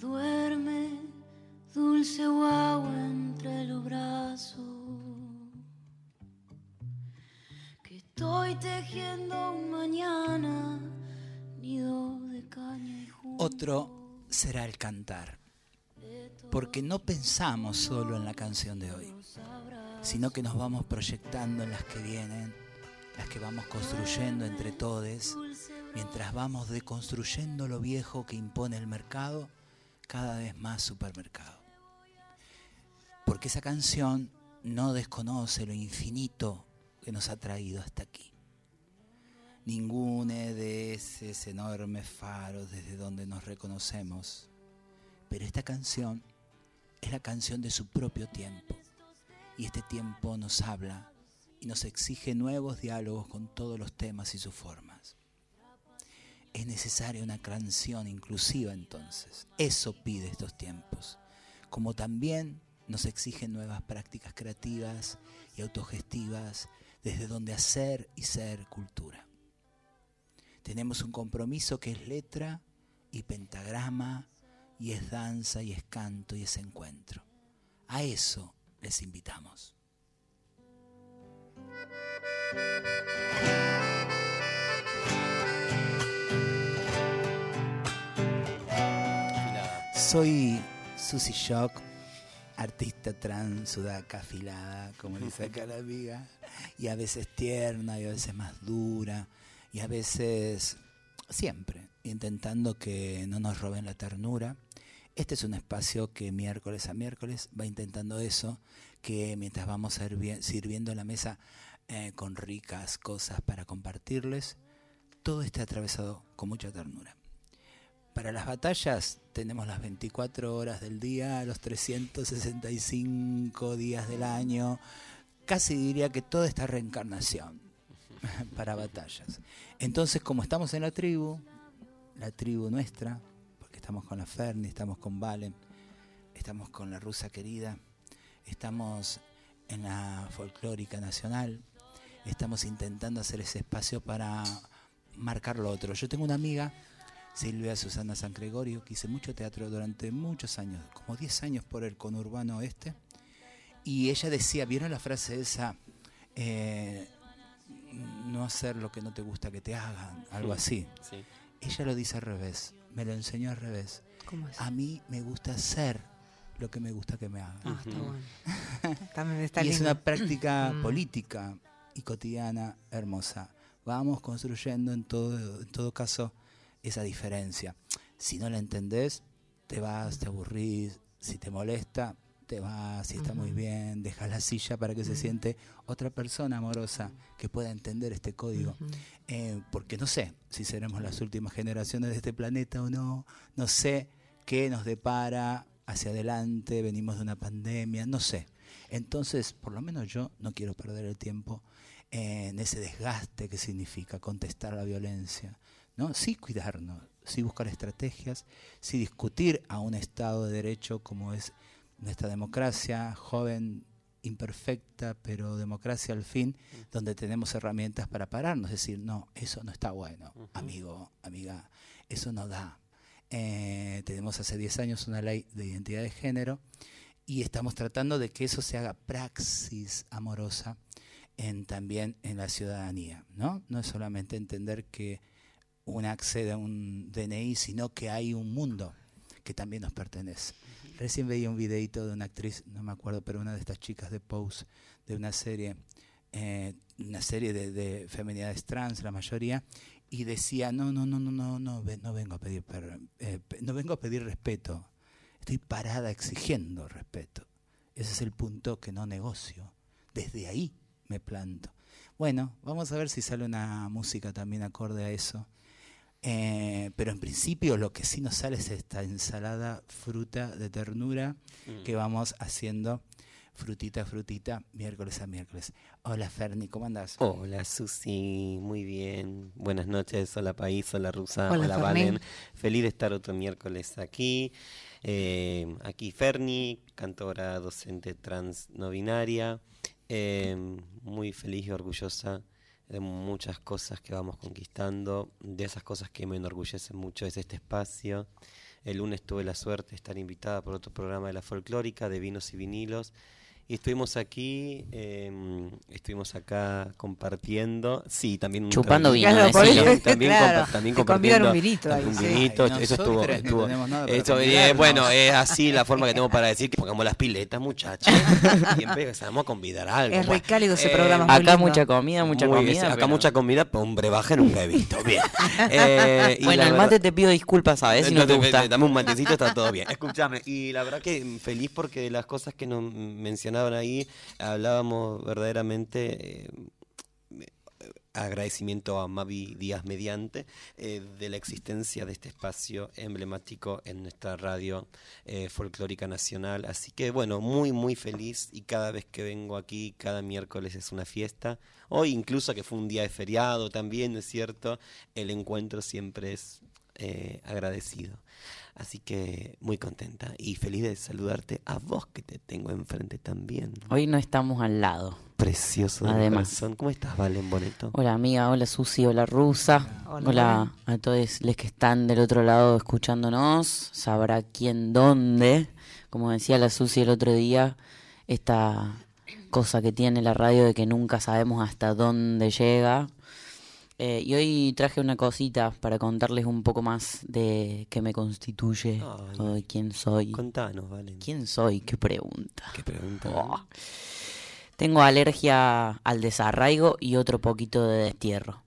Duerme, dulce guagua entre los brazos. Que estoy tejiendo un mañana, nido de caña y junco. Otro será el cantar. Porque no pensamos solo en la canción de hoy, sino que nos vamos proyectando en las que vienen, las que vamos construyendo entre todos, mientras vamos deconstruyendo lo viejo que impone el mercado, cada vez más supermercado. Porque esa canción no desconoce lo infinito que nos ha traído hasta aquí. Ninguno de esos enormes faros desde donde nos reconocemos. Pero esta canción es la canción de su propio tiempo. Y este tiempo nos habla y nos exige nuevos diálogos con todos los temas y sus formas. Es necesaria una canción inclusiva entonces. Eso pide estos tiempos. Como también nos exigen nuevas prácticas creativas y autogestivas desde donde hacer y ser cultura. Tenemos un compromiso que es letra y pentagrama y es danza y es canto y es encuentro. A eso les invitamos. Soy Susie Shock, artista trans, sudaca afilada, como dice acá la amiga, y a veces tierna y a veces más dura, y a veces siempre intentando que no nos roben la ternura. Este es un espacio que miércoles a miércoles va intentando eso, que mientras vamos sirviendo la mesa eh, con ricas cosas para compartirles, todo esté atravesado con mucha ternura. Para las batallas tenemos las 24 horas del día, los 365 días del año, casi diría que toda esta reencarnación para batallas. Entonces, como estamos en la tribu, la tribu nuestra, porque estamos con la Ferni, estamos con Valen, estamos con la rusa querida, estamos en la folclórica nacional, estamos intentando hacer ese espacio para marcar lo otro. Yo tengo una amiga Silvia Susana San Gregorio, que hice mucho teatro durante muchos años, como 10 años por el conurbano oeste. Y ella decía, ¿vieron la frase esa? Eh, no hacer lo que no te gusta que te hagan, algo así. Ella lo dice al revés, me lo enseñó al revés. A mí me gusta hacer lo que me gusta que me hagan. Ah, está bueno. y es una práctica mm. política y cotidiana hermosa. Vamos construyendo en todo, en todo caso esa diferencia. Si no la entendés, te vas, te aburrís, si te molesta, te vas, si está muy bien, dejas la silla para que se siente otra persona amorosa que pueda entender este código. Eh, porque no sé si seremos las últimas generaciones de este planeta o no, no sé qué nos depara hacia adelante, venimos de una pandemia, no sé. Entonces, por lo menos yo no quiero perder el tiempo en ese desgaste que significa contestar la violencia, ¿no? Sí cuidarnos, sí buscar estrategias, sí discutir a un Estado de Derecho como es nuestra democracia, joven, imperfecta, pero democracia al fin, donde tenemos herramientas para pararnos, decir, no, eso no está bueno, amigo, amiga, eso no da. Eh, tenemos hace 10 años una ley de identidad de género y estamos tratando de que eso se haga praxis amorosa en, también en la ciudadanía, ¿no? No es solamente entender que uno accede a un DNI, sino que hay un mundo que también nos pertenece. Recién veía un videito de una actriz, no me acuerdo, pero una de estas chicas de Pose, de una serie, eh, una serie de, de, feminidades trans, la mayoría, y decía, no, no, no, no, no, no, no vengo a pedir, eh, no vengo a pedir respeto, estoy parada exigiendo respeto. Ese es el punto que no negocio. Desde ahí me planto. Bueno, vamos a ver si sale una música también acorde a eso. Eh, pero en principio lo que sí nos sale es esta ensalada fruta de ternura mm. que vamos haciendo frutita a frutita, miércoles a miércoles. Hola Ferni, ¿cómo andás? Hola Susi, muy bien. Buenas noches, hola País, hola Rusa, hola, Valen. Feliz de estar otro miércoles aquí. Eh, aquí Ferni, cantora, docente trans no binaria. Eh, muy feliz y orgullosa de muchas cosas que vamos conquistando, de esas cosas que me enorgullecen mucho es este espacio, El lunes tuve la suerte de estar invitada por otro programa de la folclórica de vinos y vinilos y estuvimos aquí, eh, estuvimos acá compartiendo, sí, también chupando vino, Claro, eso, también, claro. compa- también compartiendo un vinito ahí, un sí. vinito, Ay, eso estuvo, no estuvo- esto, eh, bueno, es así la forma que tengo para decir que pongamos las piletas, muchachos, y empezamos a convidar algo. Es re Bueno, cálido ese eh, programa. Acá lindo. mucha comida, mucha muy- comida. acá pero- mucha comida, pero un brebaje nunca he visto. Bien. Eh, y Bueno, el verdad- mate te pido disculpas, ¿sabes? Si no, te te- gusta. Dame un matecito, está todo bien. Escúchame, y la verdad que feliz porque de las cosas que nos mencionaban ahí, hablábamos verdaderamente. eh, agradecimiento a Mavi Díaz Mediante eh, de la existencia de este espacio emblemático en nuestra radio eh, folclórica nacional. Así que bueno, muy muy feliz y cada vez que vengo aquí, cada miércoles es una fiesta. Hoy incluso que fue un día de feriado también, ¿no es cierto? El encuentro siempre es agradecido. Así que muy contenta y feliz de saludarte a vos que te tengo enfrente también. Hoy no estamos al lado. Precioso de Además. corazón. ¿Cómo estás, Valen Boneto? Hola amiga, hola Susi, hola Rusa. Hola, Hola, a todos los que están del otro lado escuchándonos. Sabrá quién dónde. Como decía la Susi el otro día, esta cosa que tiene la radio de que nunca sabemos hasta dónde llega. Eh, y hoy traje una cosita para contarles un poco más de qué me constituye Ay. o de quién soy. Contanos, Valen. ¿Quién soy? ¿Qué pregunta? ¿Qué pregunta? Oh. Tengo alergia al desarraigo y otro poquito de destierro.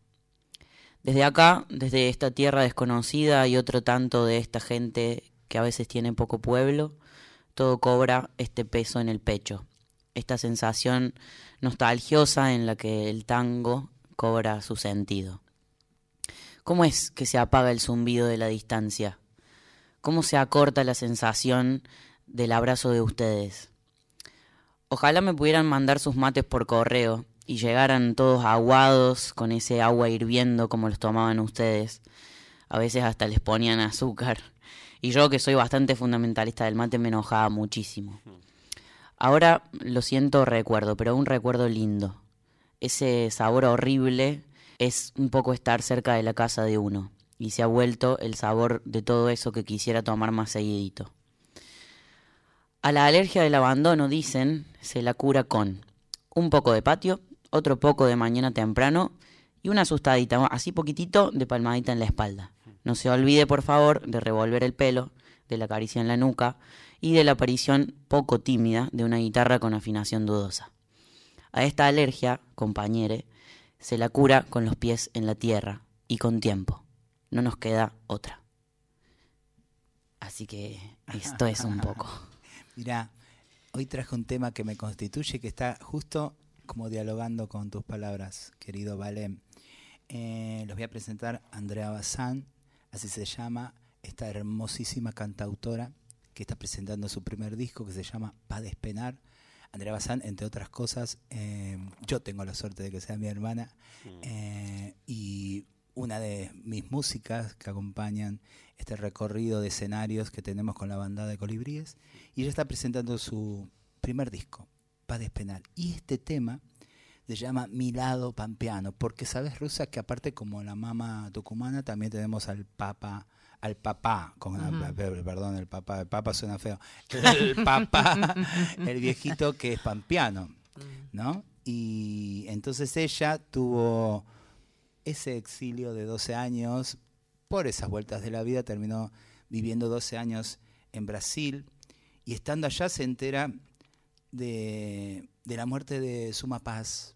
Desde acá, desde esta tierra desconocida y otro tanto de esta gente que a veces tiene poco pueblo, todo cobra este peso en el pecho, esta sensación nostalgiosa en la que el tango cobra su sentido. ¿Cómo es que se apaga el zumbido de la distancia? ¿Cómo se acorta la sensación del abrazo de ustedes? Ojalá me pudieran mandar sus mates por correo y llegaran todos aguados con ese agua hirviendo como los tomaban ustedes. A veces hasta les ponían azúcar. Y yo que soy bastante fundamentalista del mate me enojaba muchísimo. Ahora lo siento recuerdo, pero un recuerdo lindo. Ese sabor horrible es un poco estar cerca de la casa de uno. Y se ha vuelto el sabor de todo eso que quisiera tomar más seguidito. A la alergia del abandono, dicen, se la cura con un poco de patio, otro poco de mañana temprano y una asustadita, así poquitito, de palmadita en la espalda. No se olvide, por favor, de revolver el pelo, de la caricia en la nuca y de la aparición poco tímida de una guitarra con afinación dudosa. A esta alergia, compañere, se la cura con los pies en la tierra y con tiempo. No nos queda otra. Así que esto es un poco. Mira, hoy traje un tema que me constituye, que está justo como dialogando con tus palabras, querido Valem. Eh, los voy a presentar a Andrea Bazán, así se llama, esta hermosísima cantautora que está presentando su primer disco que se llama Pa Despenar. Andrea Bazán, entre otras cosas, eh, yo tengo la suerte de que sea mi hermana. Eh, y una de mis músicas que acompañan este recorrido de escenarios que tenemos con la banda de colibríes y ella está presentando su primer disco, Pa Despenar. Y este tema se llama Mi lado pampeano, porque sabes, Rusa, que aparte como la mama tucumana también tenemos al papa, al papá, con pe- perdón, el papá, el papa suena feo, el papá, el viejito que es pampeano, ¿no? Y entonces ella tuvo ese exilio de 12 años, por esas vueltas de la vida, terminó viviendo 12 años en Brasil y estando allá se entera de, de la muerte de Suma Paz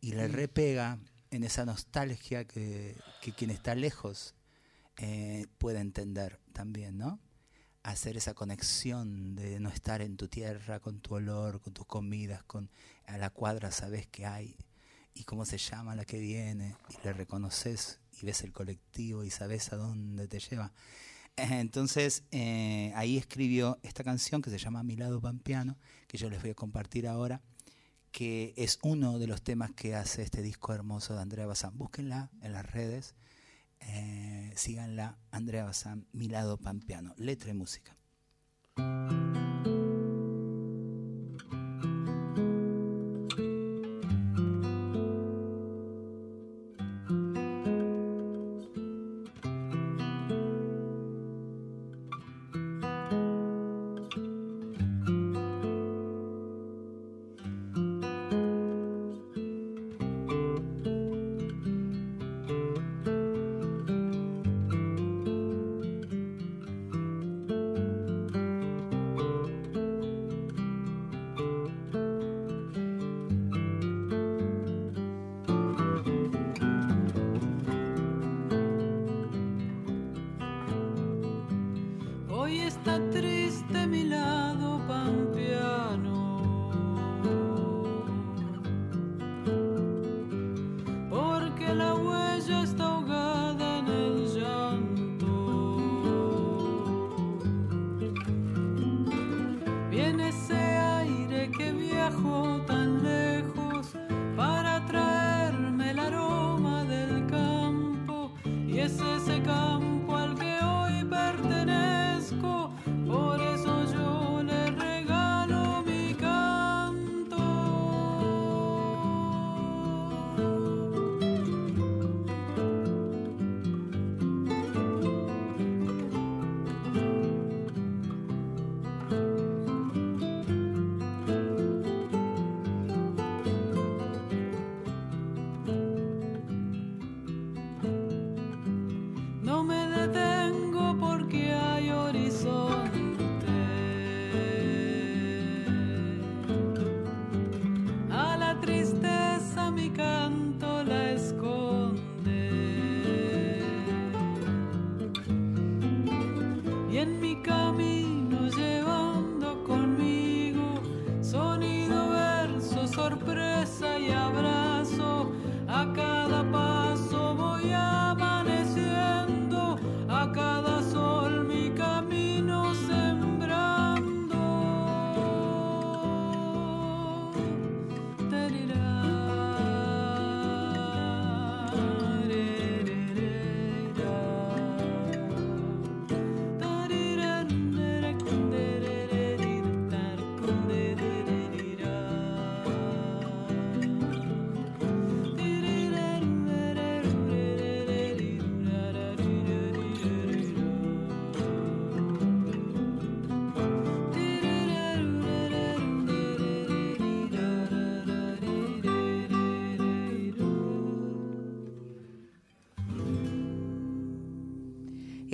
y le repega en esa nostalgia que, que quien está lejos eh, puede entender también, ¿no? Hacer esa conexión de no estar en tu tierra, con tu olor, con tus comidas, con a la cuadra sabes que hay y cómo se llama la que viene y le reconoces y ves el colectivo y sabes a dónde te lleva. Entonces eh, ahí escribió esta canción que se llama Mi lado pampeano, que yo les voy a compartir ahora, que es uno de los temas que hace este disco hermoso de Andrea Bazán. Búsquenla en las redes, eh, síganla, Andrea Bazán, Mi lado pampeano, letra y música.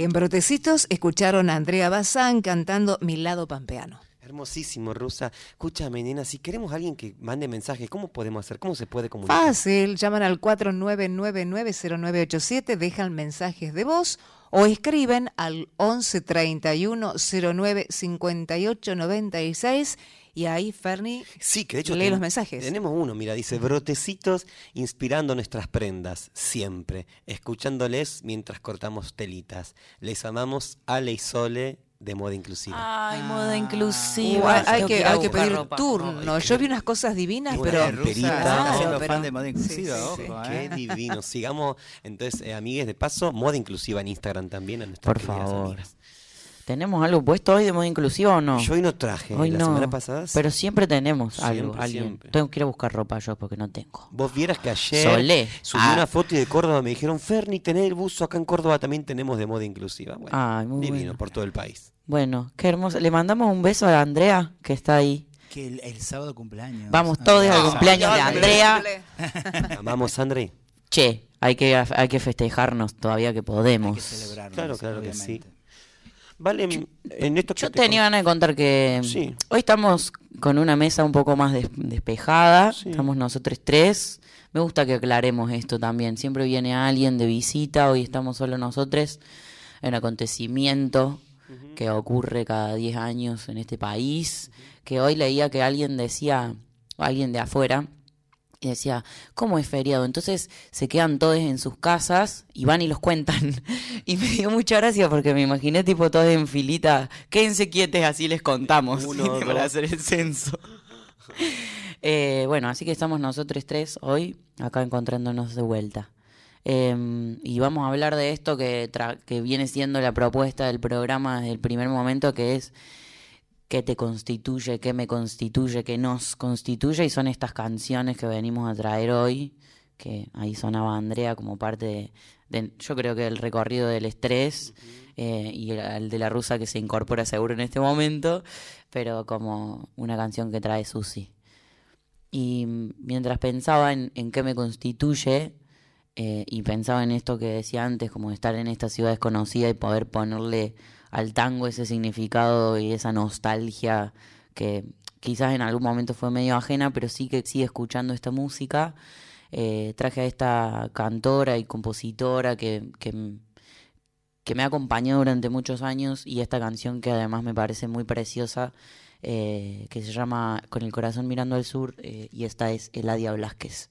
En Brotecitos escucharon a Andrea Bazán cantando Mi lado pampeano. Hermosísimo, Rusa. Escúchame, nena, si queremos a alguien que mande mensajes, ¿cómo podemos hacer? ¿Cómo se puede comunicar? Fácil, llaman al 49990987, dejan mensajes de voz o escriben al 1131 09 58 96 y ahí Ferni sí, que de hecho lee los mensajes. Tenemos uno, mira, dice, brotecitos inspirando nuestras prendas, siempre, escuchándoles mientras cortamos telitas. Les amamos Ale y Sole de moda inclusiva. Ay, moda inclusiva. hay, que, hay que pedir turno. Yo vi unas cosas divinas, pero... Rusa, fan de moda inclusiva, ojo, Qué ¿eh? divino. Sigamos, entonces, eh, amigues, de paso, moda inclusiva en Instagram también a nuestras Por favor. ¿Tenemos algo puesto hoy de moda inclusiva o no? Yo hoy no traje, hoy la semana pasada. Pero siempre tenemos algo. Alguien. Tengo que ir a buscar ropa yo porque no tengo. Vos vieras que ayer subí una ah. foto y de Córdoba me dijeron, Ferni, tenés el buzo acá en Córdoba también tenemos de moda inclusiva. Bueno, divino por todo el país. Bueno, qué hermoso. Le mandamos un beso a Andrea que está ahí. Que el, sábado cumpleaños. Vamos ah. todos al cumpleaños de Andrea. Amamos, André. Che, hay que, hay que festejarnos todavía que podemos. Hay que celebrarnos. Claro, claro que sí. Vale, yo, en esto yo tenía ganas de contar que hoy estamos con una mesa un poco más despejada, estamos nosotros tres. Me gusta que aclaremos esto también. Siempre viene alguien de visita, hoy estamos solo nosotros. Un acontecimiento que ocurre cada 10 años en este país. Que hoy leía que alguien decía, alguien de afuera, y decía, ¿cómo es feriado? Entonces se quedan todos en sus casas y van y los cuentan. y me dio mucha gracia porque me imaginé tipo todos en filita, quédense quietes, así les contamos para hacer el censo. Eh, bueno, así que estamos nosotros tres hoy acá encontrándonos de vuelta. Em, y vamos a hablar de esto que, que viene siendo la propuesta del programa desde el primer momento, que es qué te constituye, qué me constituye, qué nos constituye, y son estas canciones que venimos a traer hoy, que ahí sonaba Andrea como parte de, yo creo que el recorrido del estrés eh, y el, de la rusa que se incorpora seguro en este momento, pero como una canción que trae Susi. Y mientras pensaba en, qué me constituye, eh, y pensaba en esto que decía antes, como estar en esta ciudad desconocida y poder ponerle al tango ese significado y esa nostalgia que quizás en algún momento fue medio ajena, pero sí que sigue escuchando esta música. Eh, traje a esta cantora y compositora que, que, me ha acompañado durante muchos años y esta canción que además me parece muy preciosa, eh, que se llama Con el corazón mirando al sur eh, y esta es Eladia Blasquez.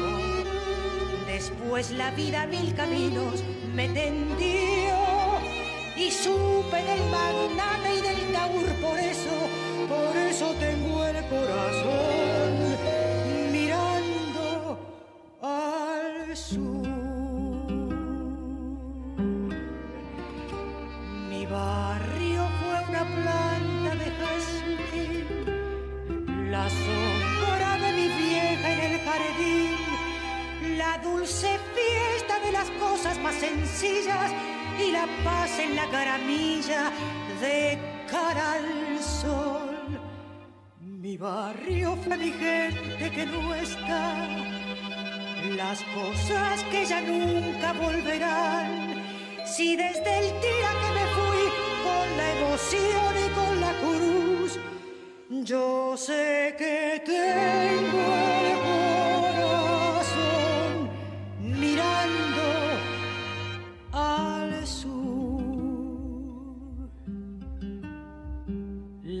Después la vida mil caminos me tendió y supe del magnate y del taur, por eso, por eso tengo el corazón dulce fiesta de las cosas más sencillas y la paz en la caramilla de cara al sol. Mi barrio fue mi gente que no está, las cosas que ya nunca volverán. Si desde el día que me fui con la emoción y con la cruz, yo sé que tengo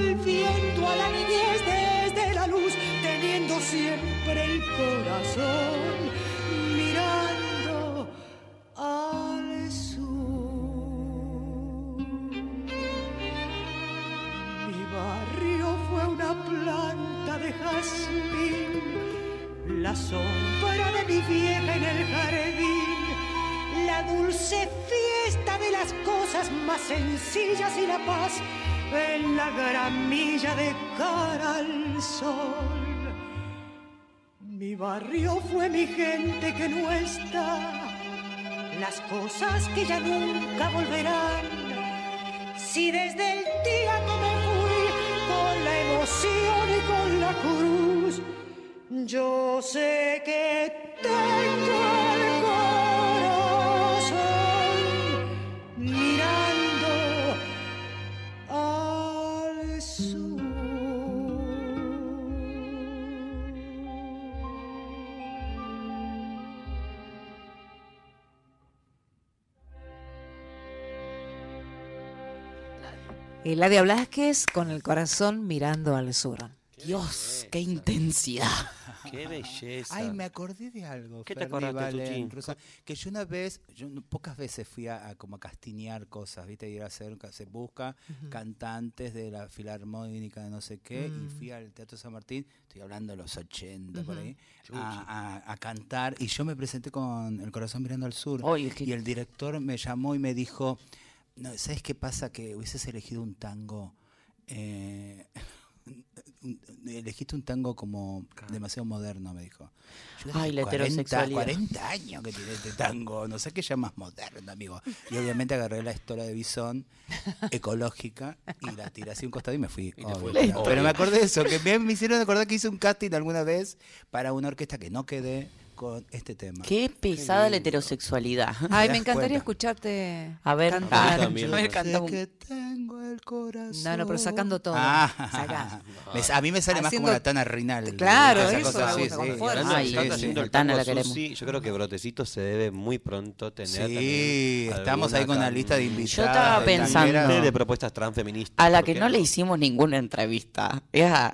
volviendo a la niñez desde la luz, teniendo siempre el corazón mirando al sur. Mi barrio fue una planta de jazmín, la sombra de mi vieja en el jardín la dulce fiesta de las cosas más sencillas y la paz en la gramilla de cara al sol. Mi barrio fue mi gente que no está, las cosas que ya nunca volverán. Si desde el día que me fui con la emoción y con la cruz, yo sé que tengo Eladia Blasquez con el corazón mirando al sur. Dios, qué intensidad. Qué belleza. Ay, me acordé de algo. ¿Qué te Ferni, acordaste, que yo una vez, yo pocas veces fui a, a como a castinear cosas, ¿viste? Ir a hacer, se busca cantantes de la filarmónica de no sé qué, y fui al Teatro San Martín, estoy hablando de los 80 por ahí, a, a- a cantar, y yo me presenté con El Corazón Mirando al Sur, Oye, es que- y el director me llamó y me dijo, no, ¿sabes qué pasa? Que hubieses elegido un tango... eh, un- elegiste un tango como demasiado moderno, me dijo. Yo Ay, la 40, heterosexualidad. 40 años que tiene este tango, no sé qué ya más moderno, amigo. Y obviamente agarré la historia de Bison ecológica y la tiré así un costado y me fui. obvio, pero me acordé de eso, que me, me hicieron acordar que hice un casting alguna vez para una orquesta que no quedé con este tema. Qué pesada la heterosexualidad. Ay, me encantaría cuenta? escucharte. A ver, cantar. ah, a ver, Sé canta un- que tengo el corazón. No, no, pero sacando todo. Ah, Sacá. a mí me sale más Haciendo- como la Tana Rinal. Claro, esa eso cosa sí. de Ay, sí, haciendo el Tana la queremos. Susi, yo creo que Brotecito se debe muy pronto tener Sí, estamos ahí con una lista de invitados. Yo estaba pensando- de propuestas transfeministas. A la ¿por que qué no le hicimos ninguna entrevista es a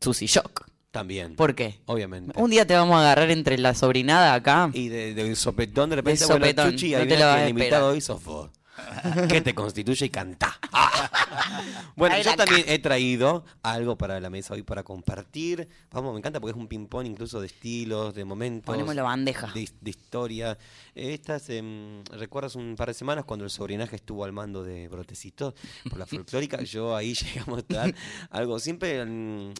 Susy Shock. También. ¿Por qué? Obviamente. Un día te vamos a agarrar entre la sobrinada acá. Y de, de sopetón de repente, De bueno, sopetón, Chuchi, no ahí te viene lo vas que a el invitado hoy sos vos. que te constituye y canta. bueno, yo también he traído algo para la mesa hoy para compartir. Vamos, me encanta porque es un ping-pong incluso de estilos, de momentos. Ponemos la bandeja. De, de historia. Estas, em, ¿recuerdas un par de semanas cuando el sobrinaje estuvo al mando de Brotecito por la folclórica? Yo ahí llegué a mostrar algo. Siempre mm,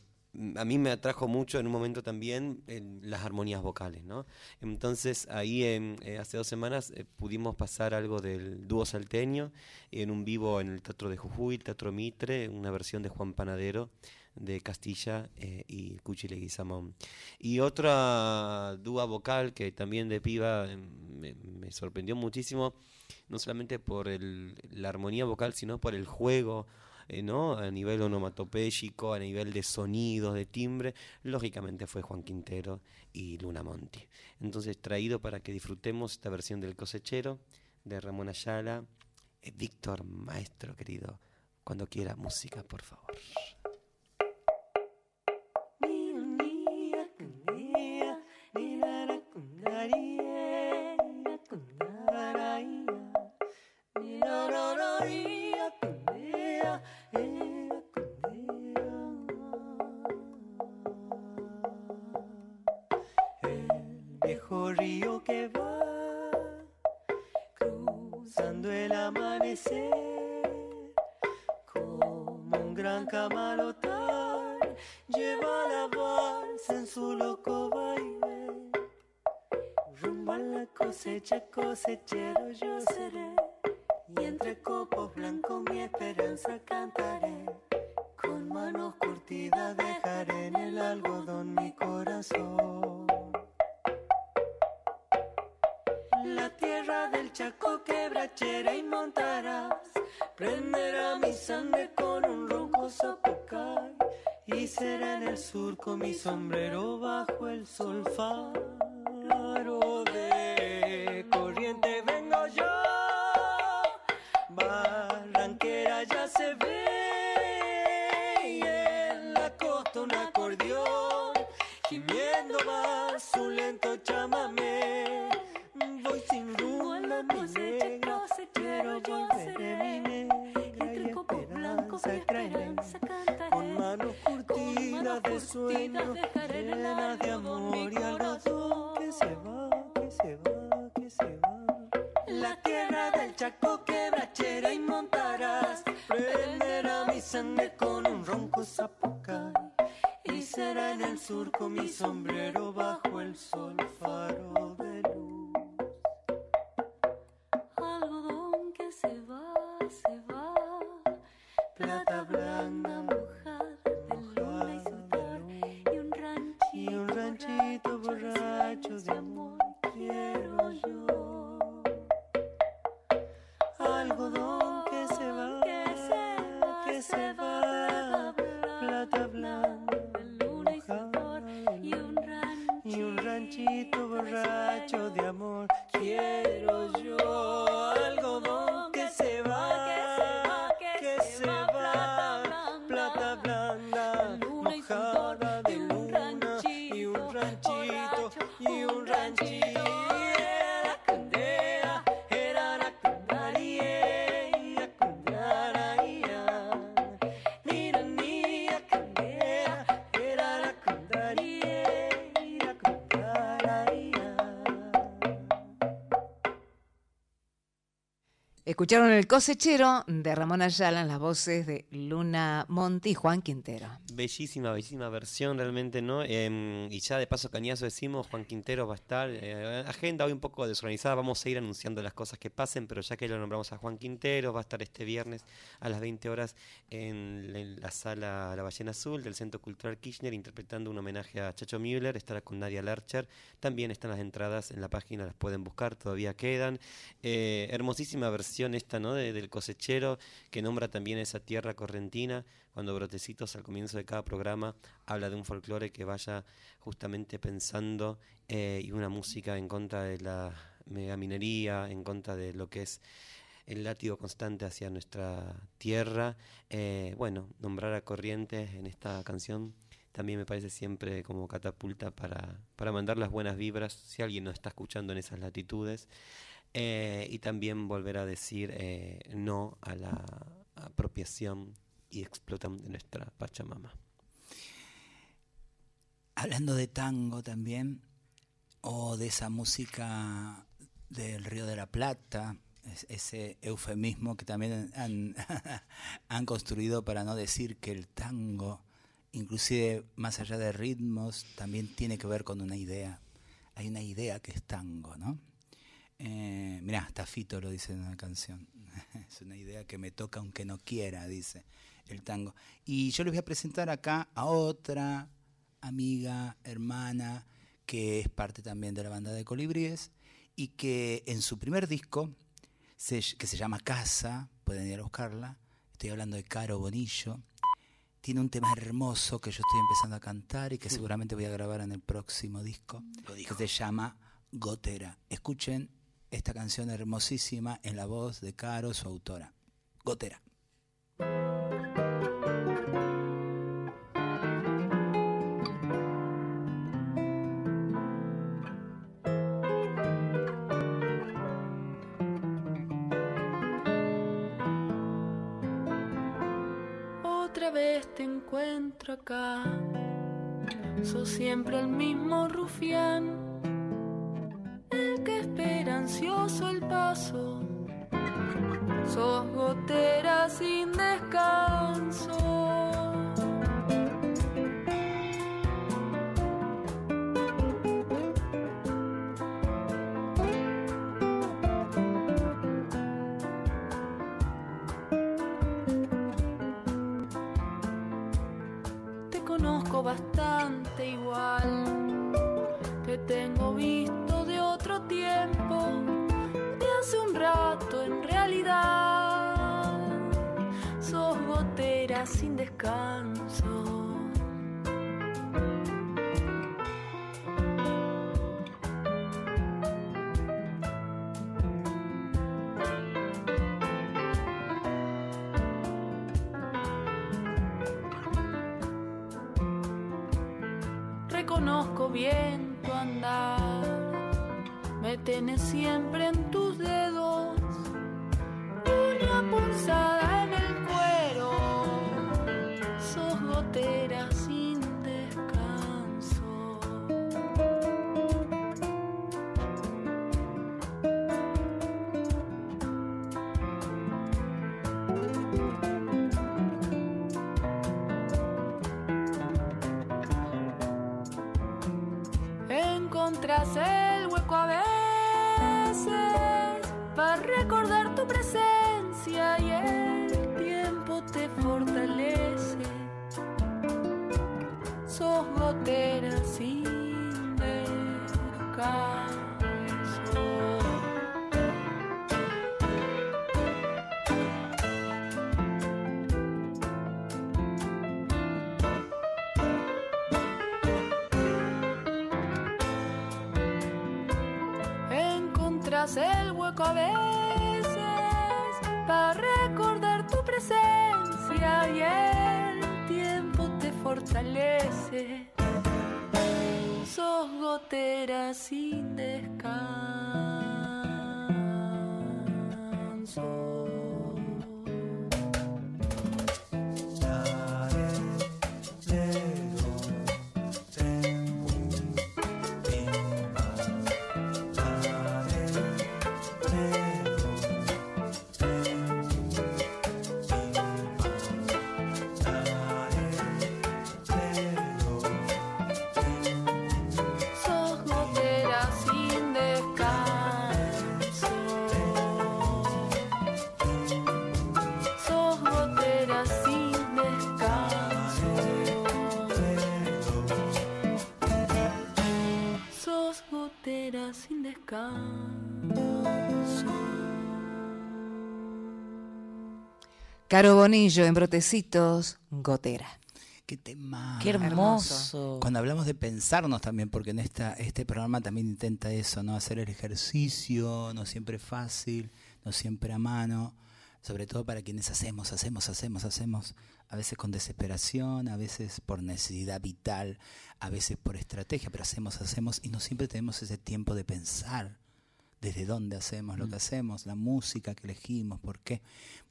a mí me atrajo mucho en un momento también en las armonías vocales, ¿no? Entonces ahí eh, hace dos semanas eh, pudimos pasar algo del dúo salteño en un vivo en el Teatro de Jujuy, el Teatro Mitre, una versión de Juan Panadero de Castilla eh, y Cuchi Leguizamón. Y otra dúa vocal que también de piba em, me, sorprendió muchísimo, no solamente por la armonía vocal, sino por el juego eh, ¿no? A nivel onomatopéyico, a nivel de sonidos, de timbre, lógicamente fue Juan Quintero y Luna Monti. Entonces, traído para que disfrutemos esta versión del cosechero de Ramón Ayala. Eh, Víctor, maestro querido, cuando quiera música, por favor. río que va cruzando el amanecer como un gran camalotal lleva la balsa en su loco baile rumbo a la cosecha cosechero yo seré. Y entre copos blancos mi esperanza cantaré. Con manos curtidas dejaré en el algodón mi corazón. chaco quebrachera y montarás. Prenderá mi sangre con un rocoso pecar. Y será en el surco mi sombrero bajo el solfar. bueno. Escucharon El cosechero de Ramón Ayala en las voces de Luna Monti y Juan Quintero. Bellísima, bellísima versión realmente, ¿no? Em, y ya de paso cañazo decimos, Juan Quintero va a estar, eh, agenda hoy un poco desorganizada, vamos a ir anunciando las cosas que pasen, pero ya que lo nombramos a Juan Quintero, va a estar este viernes a las 20 horas en, la sala La Ballena Azul del Centro Cultural Kirchner interpretando un homenaje a Chacho Müller, estará con Nadia Lercher, también están las entradas en la página, las pueden buscar, todavía quedan. Eh, hermosísima versión esta, ¿no? del cosechero, que nombra también esa tierra correntina, cuando Brotecitos al comienzo de cada programa habla de un folclore que vaya justamente pensando eh, y una música en contra de la megaminería, en contra de lo que es el látigo constante hacia nuestra tierra. Eh, bueno, nombrar a Corrientes en esta canción también me parece siempre como catapulta para, para mandar las buenas vibras si alguien nos está escuchando en esas latitudes. Eh, y también volver a decir eh, no a la apropiación y explotación de nuestra Pachamama. Hablando de tango también, o de esa música del Río de la Plata, ese eufemismo que también han, han construido para no decir que el tango, inclusive más allá de ritmos, también tiene que ver con una idea. Hay una idea que es tango, ¿no? Eh, mirá, hasta Fito lo dice en una canción. es una idea que me toca aunque no quiera, dice el tango. Y yo les voy a presentar acá a otra amiga, hermana, que es parte también de la banda de Colibríes y que en su primer disco, que se llama Casa, pueden ir a buscarla, Estoy hablando de Caro Bonillo. Tiene un tema hermoso que yo estoy empezando a cantar y que seguramente voy a grabar en el próximo disco. Que se llama Gotera. Escuchen esta canción hermosísima en la voz de Caro, su autora. Gotera. Acá. Sos siempre el mismo rufián, el que espera ansioso el paso. Conozco bien tu andar, me tenés siempre en tus dedos, trazer. Encontrás el hueco a veces para recordar tu presencia y el tiempo te fortalece. Sos gotera sin Caro Bonillo en Brotecitos, Gotera. Qué tema. Qué hermoso. Cuando hablamos de pensarnos también, porque en esta, este programa también intenta eso, ¿no? Hacer el ejercicio, no siempre fácil, no siempre a mano, sobre todo para quienes hacemos, hacemos, hacemos, hacemos, a veces con desesperación, a veces por necesidad vital, a veces por estrategia, pero hacemos, hacemos y no siempre tenemos ese tiempo de pensar desde dónde hacemos lo que hacemos, la música que elegimos, por qué.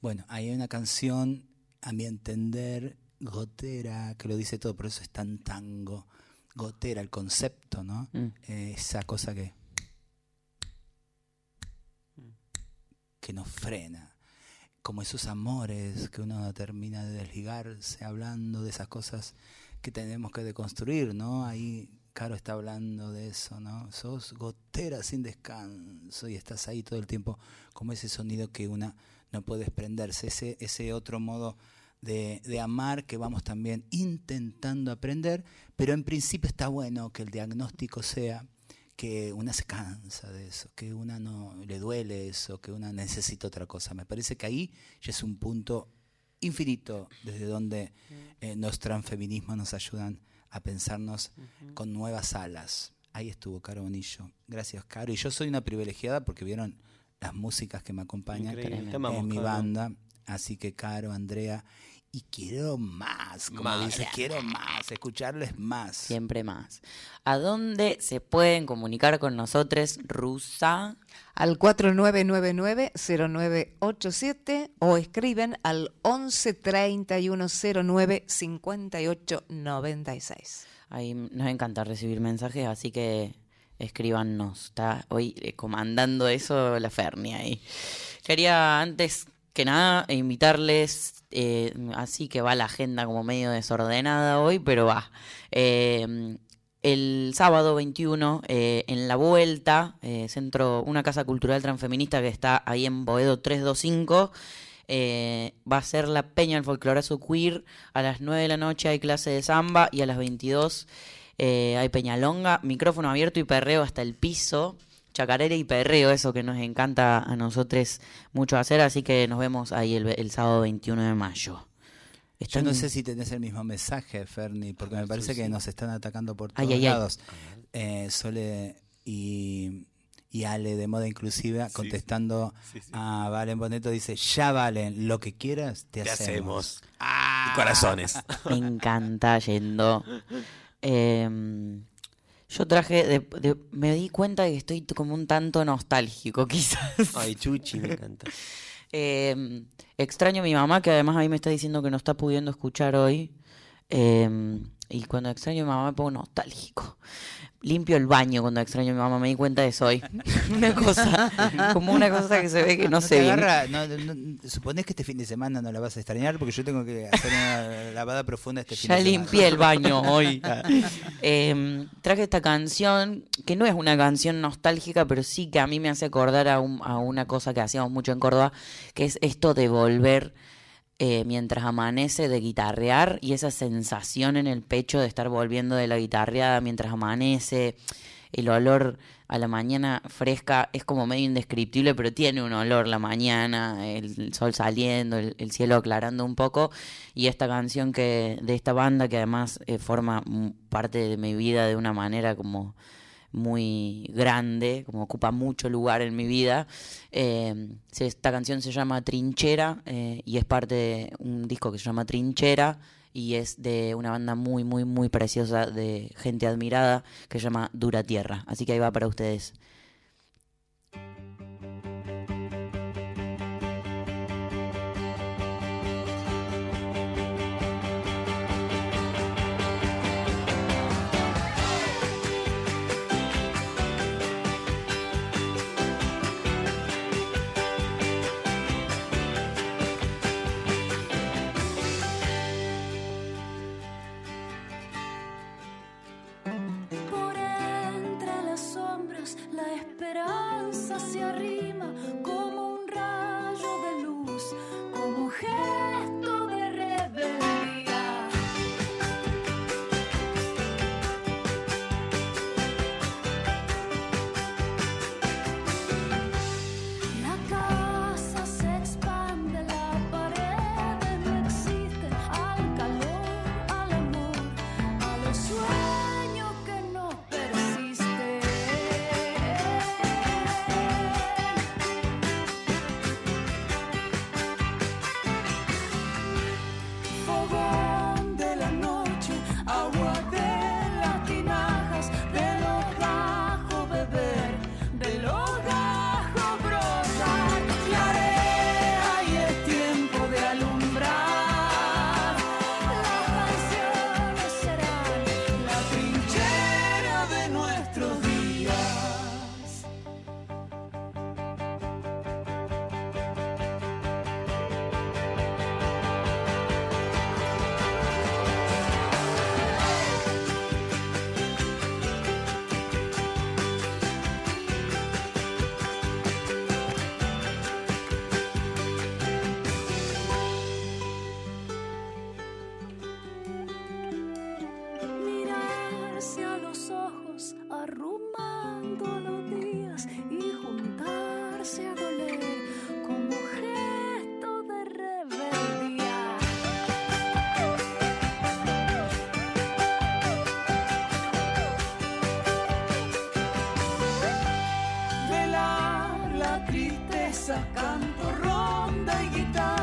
Bueno, ahí hay una canción, a mi entender, gotera, que lo dice todo, por eso es tan tango. Gotera, el concepto, ¿no? Mm. Eh, esa cosa que. que nos frena. Como esos amores que uno termina de desligarse hablando de esas cosas que tenemos que deconstruir, ¿no? Ahí Caro está hablando de eso, ¿no? Sos gotera sin descanso y estás ahí todo el tiempo como ese sonido que una no puede desprenderse, ese, ese otro modo de, de amar que vamos también intentando aprender, pero en principio está bueno que el diagnóstico sea que una se cansa de eso, que una no le duele eso, que una necesita otra cosa. Me parece que ahí ya es un punto infinito desde donde eh, los transfeminismos nos ayudan a pensarnos con nuevas alas. Ahí estuvo Caro Bonillo. Gracias, Caro. Y yo soy una privilegiada porque vieron las músicas que me acompañan en mi banda. Así que, Caro, Andrea, y quiero más, como dice, quiero más, escucharles más. Siempre más. ¿A dónde se pueden comunicar con nosotros, Rusa? Al 4999-0987 o escriben al 11 3109 5896. Ahí nos encanta recibir mensajes, así que escríbanos. Está hoy eh, comandando eso la Fernia ahí. Quería antes que nada invitarles eh, así que va la agenda como medio desordenada hoy, pero va. Eh, el sábado 21, eh, en la vuelta, centro, una casa cultural transfeminista que está ahí en Boedo 325, va a ser la Peña del Folclorazo Queer. A las 9 de la noche hay clase de samba y a las 22 hay Peñalonga, micrófono abierto y perreo hasta el piso chacarera y perreo, eso que nos encanta a nosotros mucho hacer, así que nos vemos ahí el, sábado 21 de mayo. Yo no sé si tenés el mismo mensaje, Ferni, porque me parece que nos están atacando por todos lados. Eh, Sole y, Ale de moda inclusiva contestando a Valen Boneto dice, ya Valen, lo que quieras te, hacemos. Ah. corazones. Me encanta yendo. Eh, yo traje, de, me di cuenta de que estoy como un tanto nostálgico, quizás. Ay, Chuchi, me encanta. Eh, extraño a mi mamá, que además a mí me está diciendo que no está pudiendo escuchar hoy. Eh, y cuando extraño a mi mamá me pongo nostálgico limpio el baño cuando extraño a mi mamá, me di cuenta de eso hoy. una cosa, como una cosa que se ve que no, se ve. suponés que este fin de semana no la vas a extrañar porque yo tengo que hacer una lavada profunda este fin ya de semana. Ya limpié el baño hoy. Em, traje esta canción, que no es una canción nostálgica, pero sí que a mí me hace acordar a, a una cosa que hacíamos mucho en Córdoba, que es esto de volver eh, mientras amanece de guitarrear y esa sensación en el pecho de estar volviendo de la guitarreada mientras amanece, el olor a la mañana fresca es como medio indescriptible, pero tiene un olor la mañana, el sol saliendo, el, cielo aclarando un poco. Y esta canción que de esta banda que además eh, forma parte de mi vida de una manera como muy grande, como ocupa mucho lugar en mi vida. Eh, esta canción se llama Trinchera eh, y es parte de un disco que se llama Trinchera y es de una banda muy, muy, muy preciosa de gente admirada que se llama Dura Tierra. Así que ahí va para ustedes. hacia arrima como la tristeza, canto ronda y guitarra.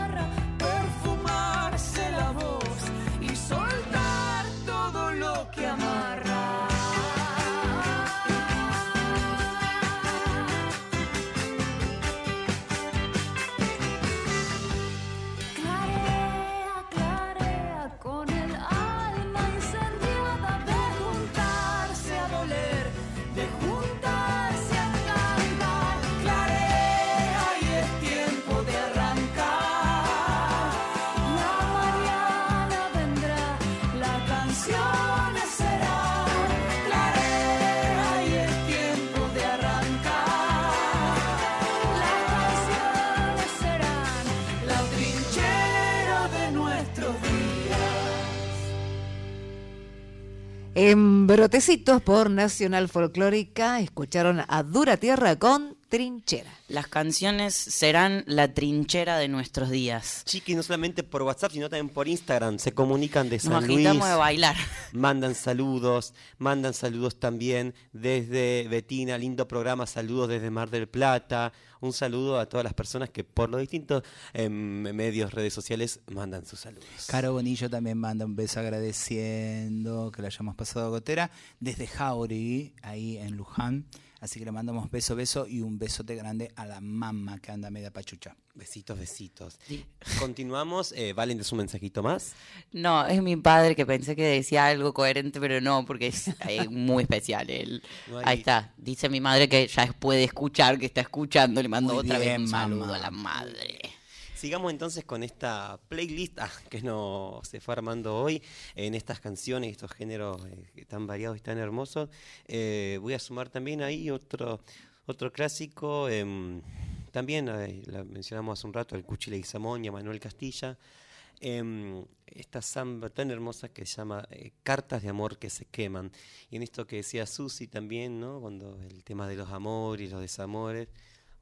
En Brotecitos por Nacional Folclórica escucharon a Dura Tierra con Trinchera. Las canciones serán la trinchera de nuestros días. Chiqui, no solamente por WhatsApp, sino también por Instagram. Se comunican de San Nos Luis. de bailar. Mandan saludos, mandan saludos también desde Betina, lindo programa, saludos desde Mar del Plata. Un saludo a todas las personas que por los distintos em, medios, redes sociales, mandan sus saludos. Caro Bonillo también manda un beso agradeciendo que le hayamos pasado a Gotera desde Jauregui, ahí en Luján. Así que le mandamos beso, beso y un besote grande a la mamá que anda media pachucha. Besitos, besitos. Continuamos. Eh, ¿Valen de su mensajito más? No, es mi padre que pensé que decía algo coherente, pero no, porque es eh, muy especial él. No hay- Ahí está. Dice mi madre que ya puede escuchar, que está escuchando. Le mando Muy otra bien, vez un saludo mamá. a la madre. Sigamos entonces con esta playlist ah, que nos se fue armando hoy en estas canciones, estos géneros eh, tan variados y tan hermosos. Eh, voy a sumar también ahí otro otro clásico, em, también eh, la mencionamos hace un rato, el Cuchile y Samón y a Manuel Castilla. Em, esta samba tan hermosa que se llama eh, Cartas de Amor que se queman. Y en esto que decía Susi también, ¿no? Cuando el tema de los amores y los desamores.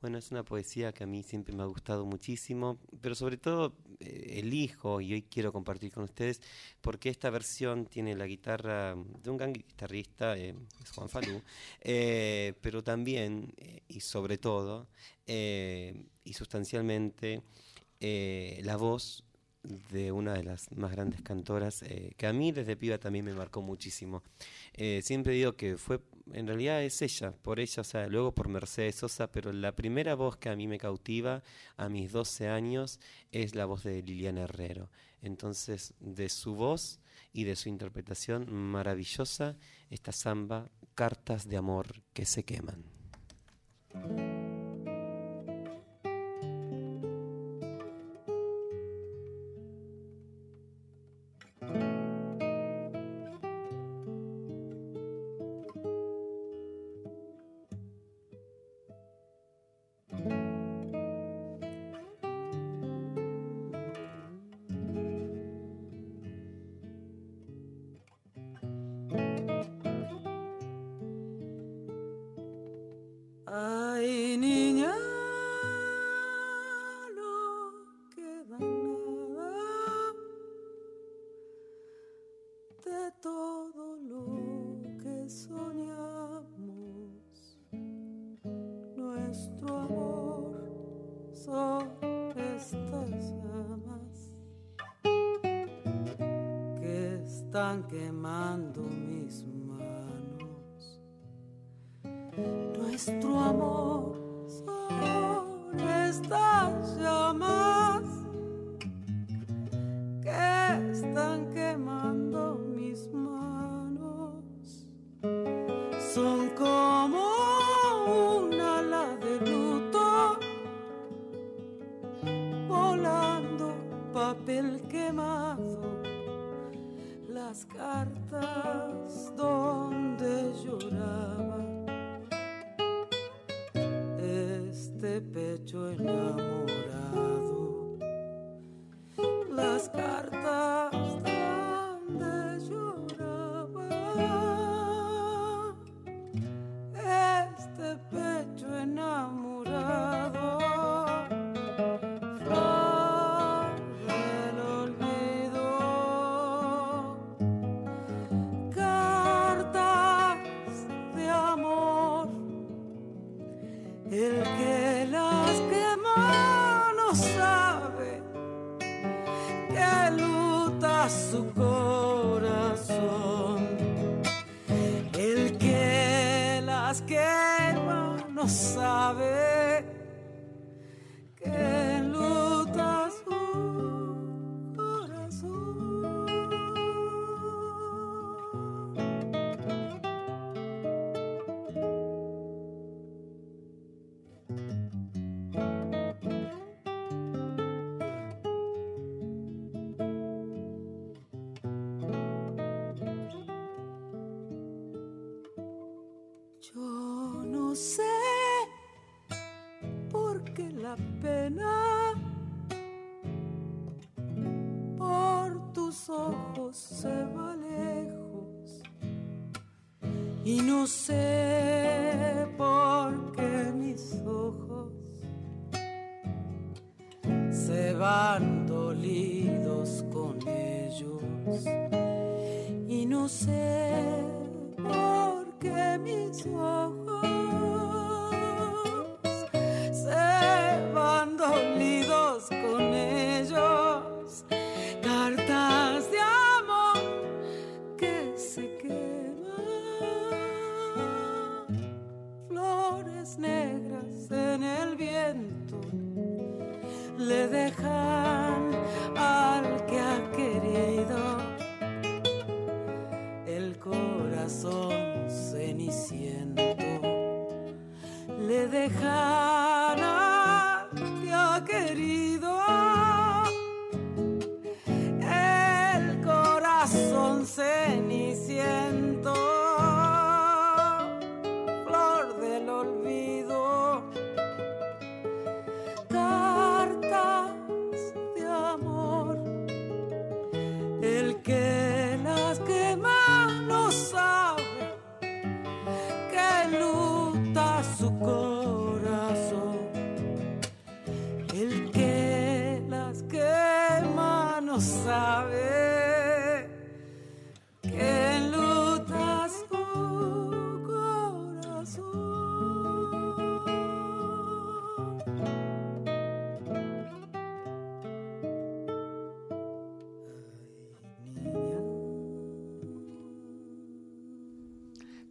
Bueno, es una poesía que a mí siempre me ha gustado muchísimo, pero sobre todo eh, elijo y hoy quiero compartir con ustedes porque esta versión tiene la guitarra de un gran guitarrista, eh, es Juan Falú, eh, pero también eh, y sobre todo eh, y sustancialmente eh, la voz de una de las más grandes cantoras eh, que a mí desde piba también me marcó muchísimo. Eh, siempre digo que fue, en realidad es ella, por ella, o sea, luego por Mercedes Sosa, pero la primera voz que a mí me cautiva a mis 12 años es la voz de Liliana Herrero. Entonces, de su voz y de su interpretación maravillosa, esta samba, Cartas de Amor que se queman. Están quemando mis manos. Nuestro amor se va lejos y no sé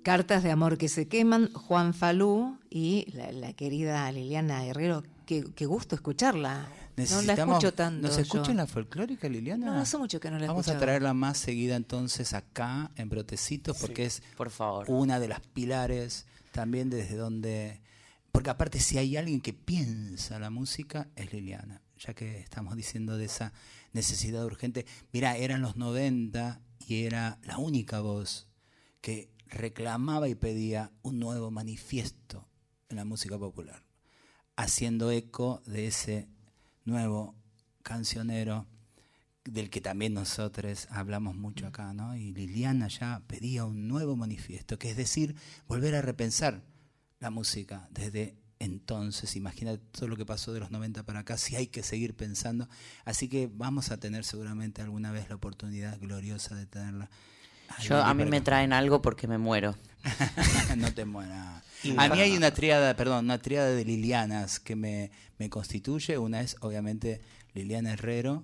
Cartas de amor que se queman, Juan Falú y la, la querida Liliana Herrero. Qué, qué gusto escucharla. No la Necesitamos- escucho tanto. ¿Nos escucha en la folclórica, Liliana? No, hace mucho que no la Vamos a traerla más seguida entonces acá en Brotecitos porque es Por favor. una de las pilares también desde donde... Porque aparte si hay alguien que piensa la música es Liliana, ya que estamos diciendo de esa necesidad urgente. Mira, eran los 90 y era la única voz que reclamaba y pedía un nuevo manifiesto en la música popular, haciendo eco de ese nuevo cancionero del que también nosotros hablamos mucho acá, ¿no? Y Liliana ya pedía un nuevo manifiesto, que es decir, volver a repensar la música desde entonces. Imagínate todo lo que pasó de los 90 para acá, si hay que seguir pensando. Así que vamos a tener seguramente alguna vez la oportunidad gloriosa de tenerla. Yo, a mí me traen algo porque me muero. no te mueras. A mí hay una triada, perdón, una triada de Lilianas que me, me constituye. Una es, obviamente, Liliana Herrero,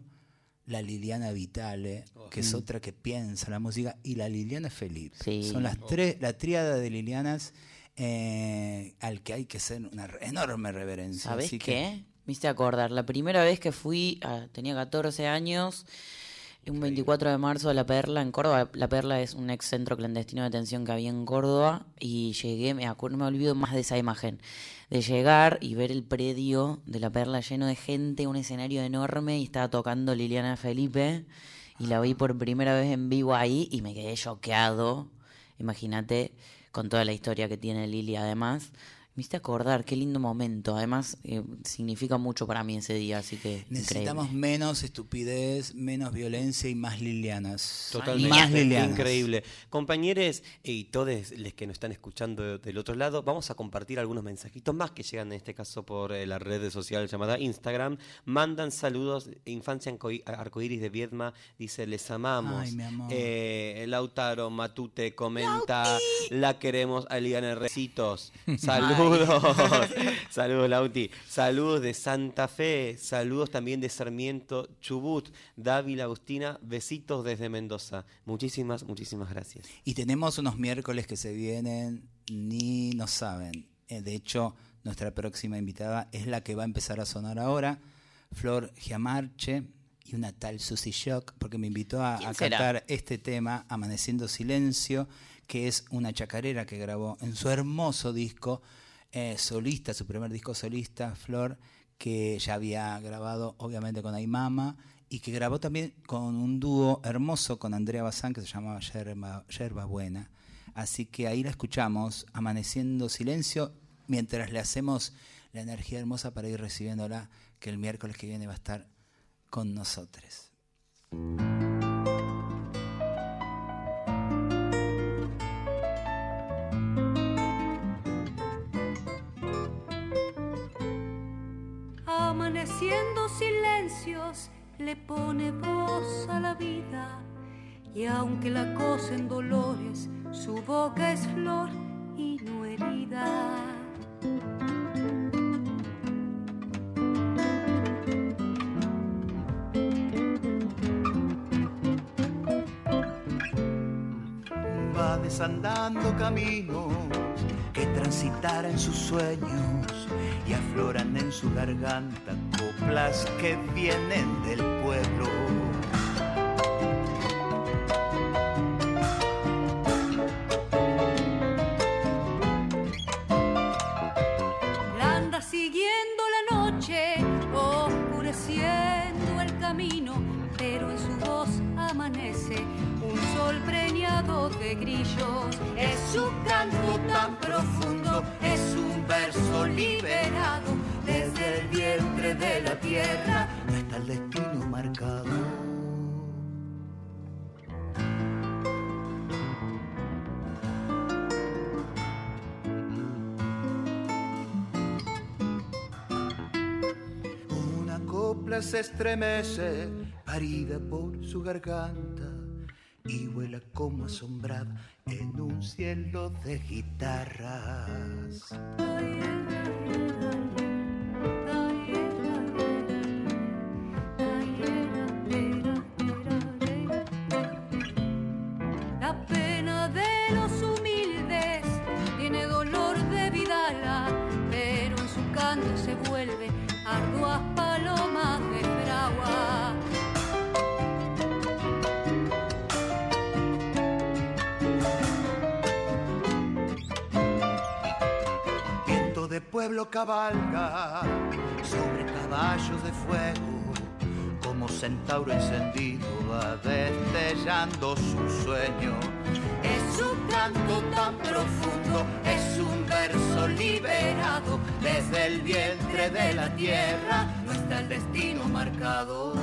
la Liliana Vitale, que es otra que piensa la música, y la Liliana Felipe. Sí. Son las tres, la triada de Lilianas eh, al que hay que hacer una enorme reverencia. ¿Sabes que- qué? Me hiciste acordar. La primera vez que fui, ah, tenía 14 años, un 24 de marzo La Perla, en Córdoba. La Perla es un ex centro clandestino de detención que había en Córdoba. Y llegué, me acuerdo, me olvido más de esa imagen. De llegar y ver el predio de La Perla lleno de gente, un escenario enorme, y estaba tocando Liliana Felipe. Y la vi por primera vez en vivo ahí y me quedé choqueado. Imagínate, con toda la historia que tiene Lili además. Me hiciste acordar, qué lindo momento. Además, eh, significa mucho para mí ese día, así que Necesitamos increíble. menos estupidez, menos violencia y más Lilianas. Totalmente. Más Lilianas. Increíble. Compañeros y todos los que nos están escuchando del otro lado, vamos a compartir algunos mensajitos más que llegan en este caso por eh, la red social llamada Instagram. Mandan saludos. Infancia Arcoíris de Viedma dice: Les amamos. Ay, mi amor. Eh, Lautaro Matute comenta: La queremos a Liliana Recitos. Saludos. Saludos, saludos Lauti, saludos de Santa Fe, saludos también de Sarmiento, Chubut, Dávila, Agustina, besitos desde Mendoza. Muchísimas, muchísimas gracias. Y tenemos unos miércoles que se vienen, ni no saben. Eh, de hecho, nuestra próxima invitada es la que va a empezar a sonar ahora, Flor Giamarche y una tal Susie Shock, porque me invitó a, a cantar este tema, Amaneciendo Silencio, que es una chacarera que grabó en su hermoso disco eh, solista, su primer disco solista, Flor, que ya había grabado obviamente con Aymama y que grabó también con un dúo hermoso con Andrea Bazán que se llamaba Yerba, Yerba Buena. Así que ahí la escuchamos, Amaneciendo Silencio, mientras le hacemos la energía hermosa para ir recibiéndola, que el miércoles que viene va a estar con nosotros. Amaneciendo silencios le pone voz a la vida y aunque la cosen dolores, su boca es flor y no herida. Va desandando caminos que transitar en sus sueños y afloran en su garganta coplas que vienen del pueblo. Tierra. Está el destino marcado. Una copla se estremece, parida por su garganta, y vuela como asombrada en un cielo de guitarras. Cabalga sobre caballos de fuego, como centauro encendido va destellando su sueño. Es su canto tan profundo, es un verso liberado desde el vientre de la tierra, no está el destino marcado.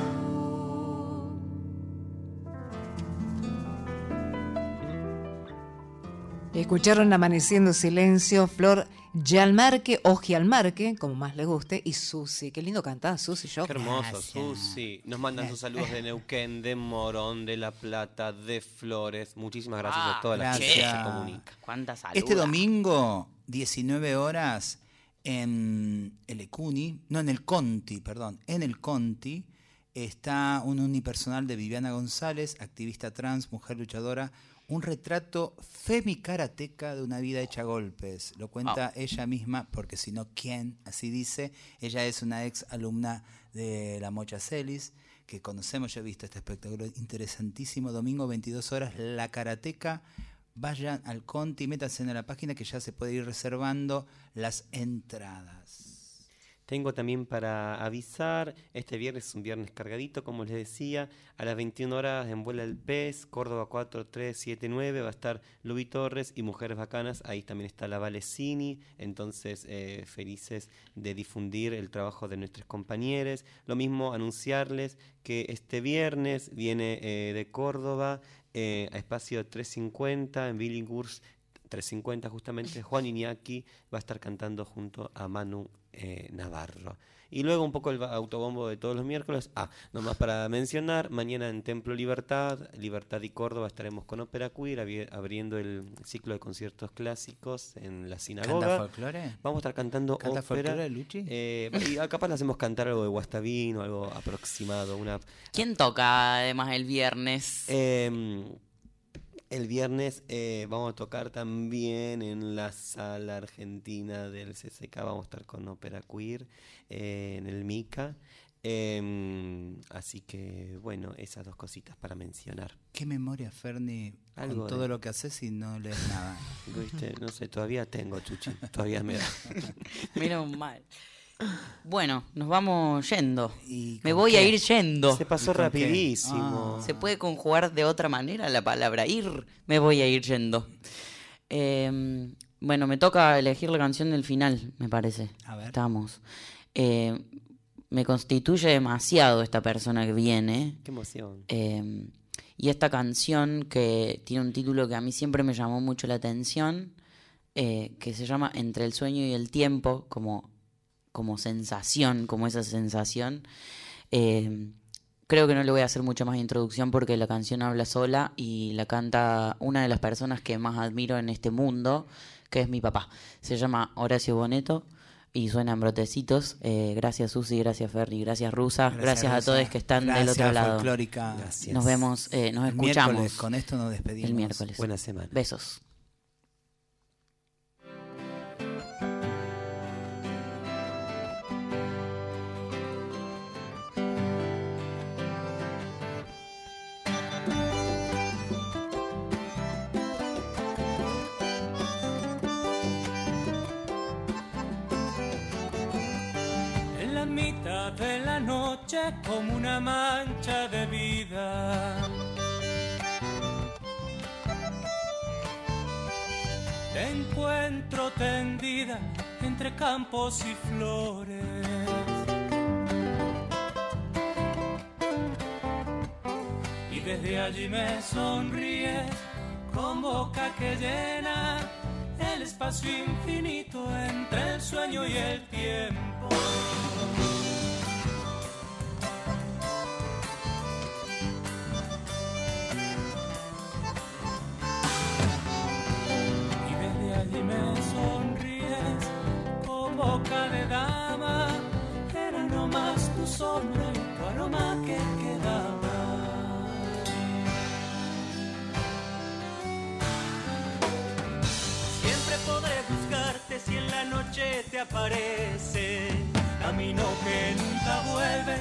Escucharon Amaneciendo Silencio, Flor Gialmarque o Gialmarque, como más le guste, y Susi. Qué lindo cantar, Susi. Yo. Qué hermoso, Susi. Nos mandan sus saludos de Neuquén, de Morón, de La Plata, de Flores. Muchísimas gracias a todas las gracias. que se comunican. ¿Cuántas Este domingo, 19 horas, en el Ecuni, no en el Conti, perdón, en el Conti, está un unipersonal de Viviana González, activista trans, mujer luchadora, un retrato femikarateca de una vida hecha a golpes. Lo cuenta ella misma, porque si no, ¿quién? Así dice. Ella es una ex alumna de la Mocha Celis, que conocemos, yo he visto este espectáculo interesantísimo, domingo 22 horas, La Karateca. Vayan al Conti, métanse en la página que ya se puede ir reservando las entradas. Tengo también para avisar, este viernes es un viernes cargadito, como les decía, a las 21 horas en Vuela el Pez, Córdoba 4379, va a estar Lubi Torres y Mujeres Bacanas, ahí también está la Valecini, entonces eh, felices de difundir el trabajo de nuestros compañeros. Lo mismo anunciarles que este viernes viene eh, de Córdoba eh, a espacio 350 en Billinghurst 3.50 justamente, Juan Iñaki va a estar cantando junto a Manu eh, Navarro. Y luego un poco el autobombo de todos los miércoles. Ah, nomás para mencionar, mañana en Templo Libertad, Libertad y Córdoba estaremos con Ópera Queer abriendo el ciclo de conciertos clásicos en la sinagoga. ¿Canta folclore? Vamos a estar cantando ¿Canta ópera. folclore, Luchi? Eh, y capaz le hacemos cantar algo de Guastavino, algo aproximado. Una, ¿Quién toca además el viernes? Eh, el viernes eh, vamos a tocar también en la sala argentina del CCK, vamos a estar con Ópera Queer eh, en el MICA. Em, así que, bueno, esas dos cositas para mencionar. ¿Qué memoria, Ferni, Algo con todo de- lo que haces y no lees nada? ¿Viste? No sé, todavía tengo, Chuchi, todavía me da. Menos mal. Bueno, nos vamos yendo. ¿Y Me voy a ir yendo. Se pasó rapidísimo. Ah. ¿Se puede conjugar de otra manera la palabra ir? Me voy a ir yendo. Eh, bueno, me toca elegir la canción del final, me parece. A ver. Estamos. Eh, me constituye demasiado esta persona que viene. Qué emoción. Eh, y esta canción que tiene un título que a mí siempre me llamó mucho la atención, eh, que se llama Entre el sueño y el tiempo, como, como sensación, como esa sensación. Eh, creo que no le voy a hacer mucha más introducción porque la canción habla sola y la canta una de las personas que más admiro en este mundo, que es mi papá. Se llama Horacio Boneto. Y suena en brotecitos. Eh, gracias Susi, gracias Ferry, gracias Rusa, gracias, a todos que están del otro lado. Folclórica. Gracias. Nos vemos, eh, nos El escuchamos miércoles, con esto nos despedimos. el miércoles. Buena semana. Besos. De la noche como una mancha de vida. Te encuentro tendida entre campos y flores. Y desde allí me sonríes con boca que llena el espacio infinito entre el sueño y el tiempo. Allí me sonríes con boca de dama. Era nomás tu sombra y tu aroma que quedaba. Siempre podré buscarte si en la noche te aparece. Camino que nunca vuelve,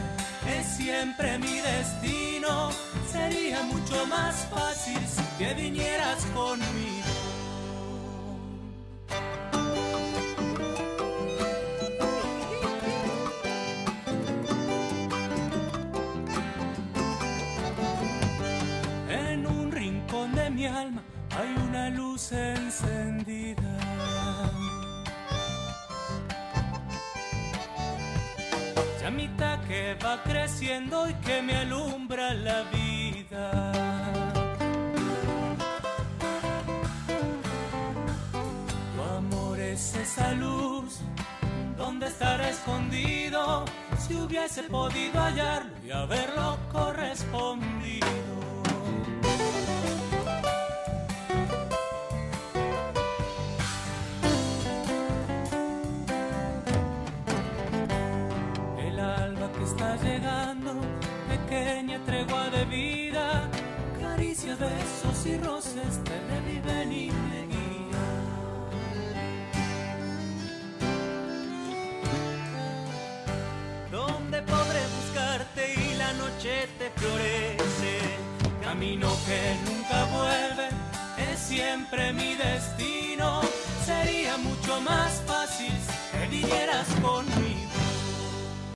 es siempre mi destino. Sería mucho más fácil si que vinieras conmigo. camino que nunca vuelve es siempre mi destino. Sería mucho más fácil que vinieras conmigo.